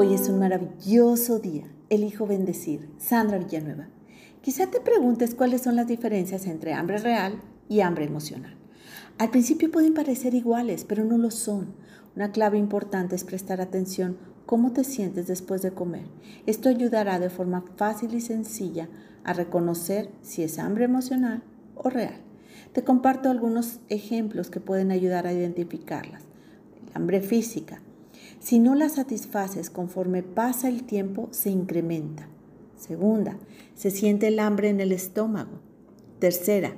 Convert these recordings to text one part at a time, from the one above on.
Hoy es un maravilloso día. Elijo bendecir. Sandra Villanueva. Quizá te preguntes cuáles son las diferencias entre hambre real y hambre emocional. Al principio pueden parecer iguales, pero no lo son. Una clave importante es prestar atención cómo te sientes después de comer. Esto ayudará de forma fácil y sencilla a reconocer si es hambre emocional o real. Te comparto algunos ejemplos que pueden ayudar a identificarlas. Hambre física. Si no la satisfaces conforme pasa el tiempo, se incrementa. Segunda, se siente el hambre en el estómago. Tercera,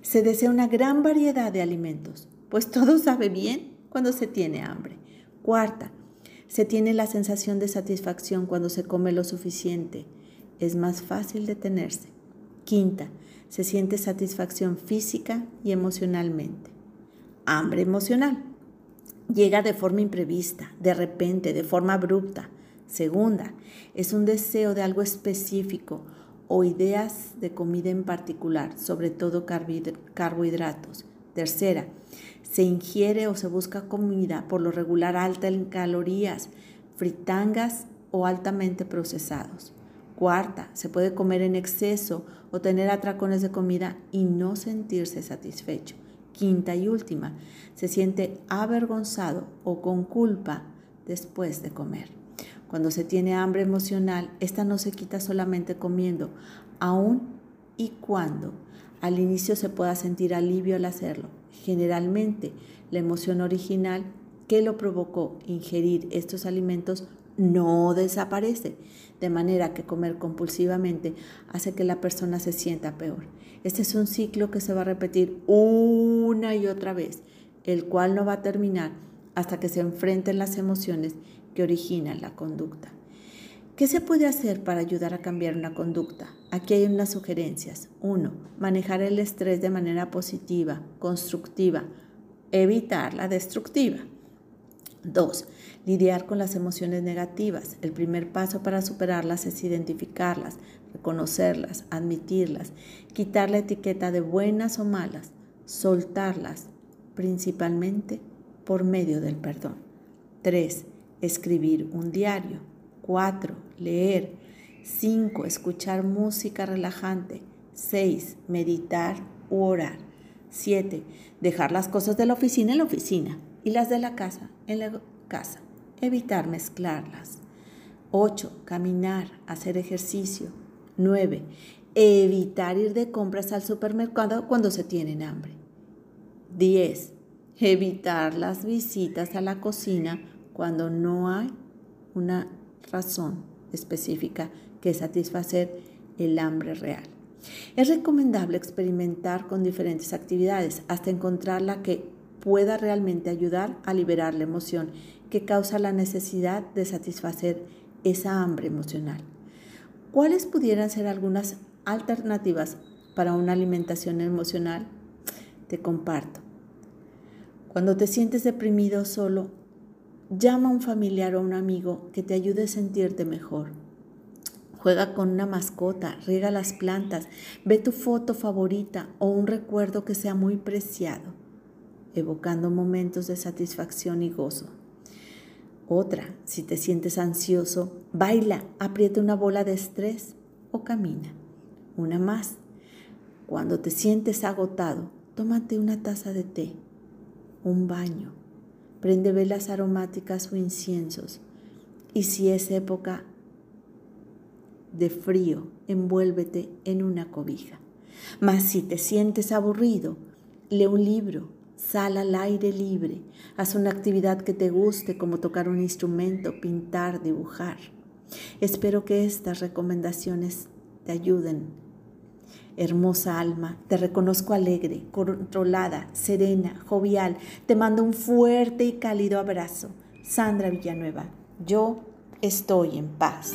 se desea una gran variedad de alimentos, pues todo sabe bien cuando se tiene hambre. Cuarta, se tiene la sensación de satisfacción cuando se come lo suficiente. Es más fácil detenerse. Quinta, se siente satisfacción física y emocionalmente. Hambre emocional. Llega de forma imprevista, de repente, de forma abrupta. Segunda, es un deseo de algo específico o ideas de comida en particular, sobre todo carbohidratos. Tercera, se ingiere o se busca comida por lo regular alta en calorías, fritangas o altamente procesados. Cuarta, se puede comer en exceso o tener atracones de comida y no sentirse satisfecho. Quinta y última, se siente avergonzado o con culpa después de comer. Cuando se tiene hambre emocional, esta no se quita solamente comiendo, aún y cuando al inicio se pueda sentir alivio al hacerlo. Generalmente, la emoción original que lo provocó ingerir estos alimentos no desaparece, de manera que comer compulsivamente hace que la persona se sienta peor. Este es un ciclo que se va a repetir una y otra vez, el cual no va a terminar hasta que se enfrenten las emociones que originan la conducta. ¿Qué se puede hacer para ayudar a cambiar una conducta? Aquí hay unas sugerencias. Uno, manejar el estrés de manera positiva, constructiva, evitar la destructiva. Dos, lidiar con las emociones negativas. El primer paso para superarlas es identificarlas, reconocerlas, admitirlas, quitar la etiqueta de buenas o malas, soltarlas, principalmente por medio del perdón. Tres, escribir un diario. Cuatro, leer. Cinco, escuchar música relajante. Seis, meditar u orar. Siete, dejar las cosas de la oficina en la oficina y las de la casa en la casa. Evitar mezclarlas. 8. Caminar, hacer ejercicio. 9. Evitar ir de compras al supermercado cuando se tienen hambre. 10. Evitar las visitas a la cocina cuando no hay una razón específica que satisfacer el hambre real. Es recomendable experimentar con diferentes actividades hasta encontrar la que pueda realmente ayudar a liberar la emoción que causa la necesidad de satisfacer esa hambre emocional. ¿Cuáles pudieran ser algunas alternativas para una alimentación emocional? Te comparto. Cuando te sientes deprimido solo, llama a un familiar o un amigo que te ayude a sentirte mejor. Juega con una mascota, riega las plantas, ve tu foto favorita o un recuerdo que sea muy preciado evocando momentos de satisfacción y gozo. Otra, si te sientes ansioso, baila, aprieta una bola de estrés o camina. Una más, cuando te sientes agotado, tómate una taza de té, un baño, prende velas aromáticas o inciensos. Y si es época de frío, envuélvete en una cobija. Mas si te sientes aburrido, lee un libro, Sal al aire libre, haz una actividad que te guste como tocar un instrumento, pintar, dibujar. Espero que estas recomendaciones te ayuden. Hermosa alma, te reconozco alegre, controlada, serena, jovial. Te mando un fuerte y cálido abrazo. Sandra Villanueva, yo estoy en paz.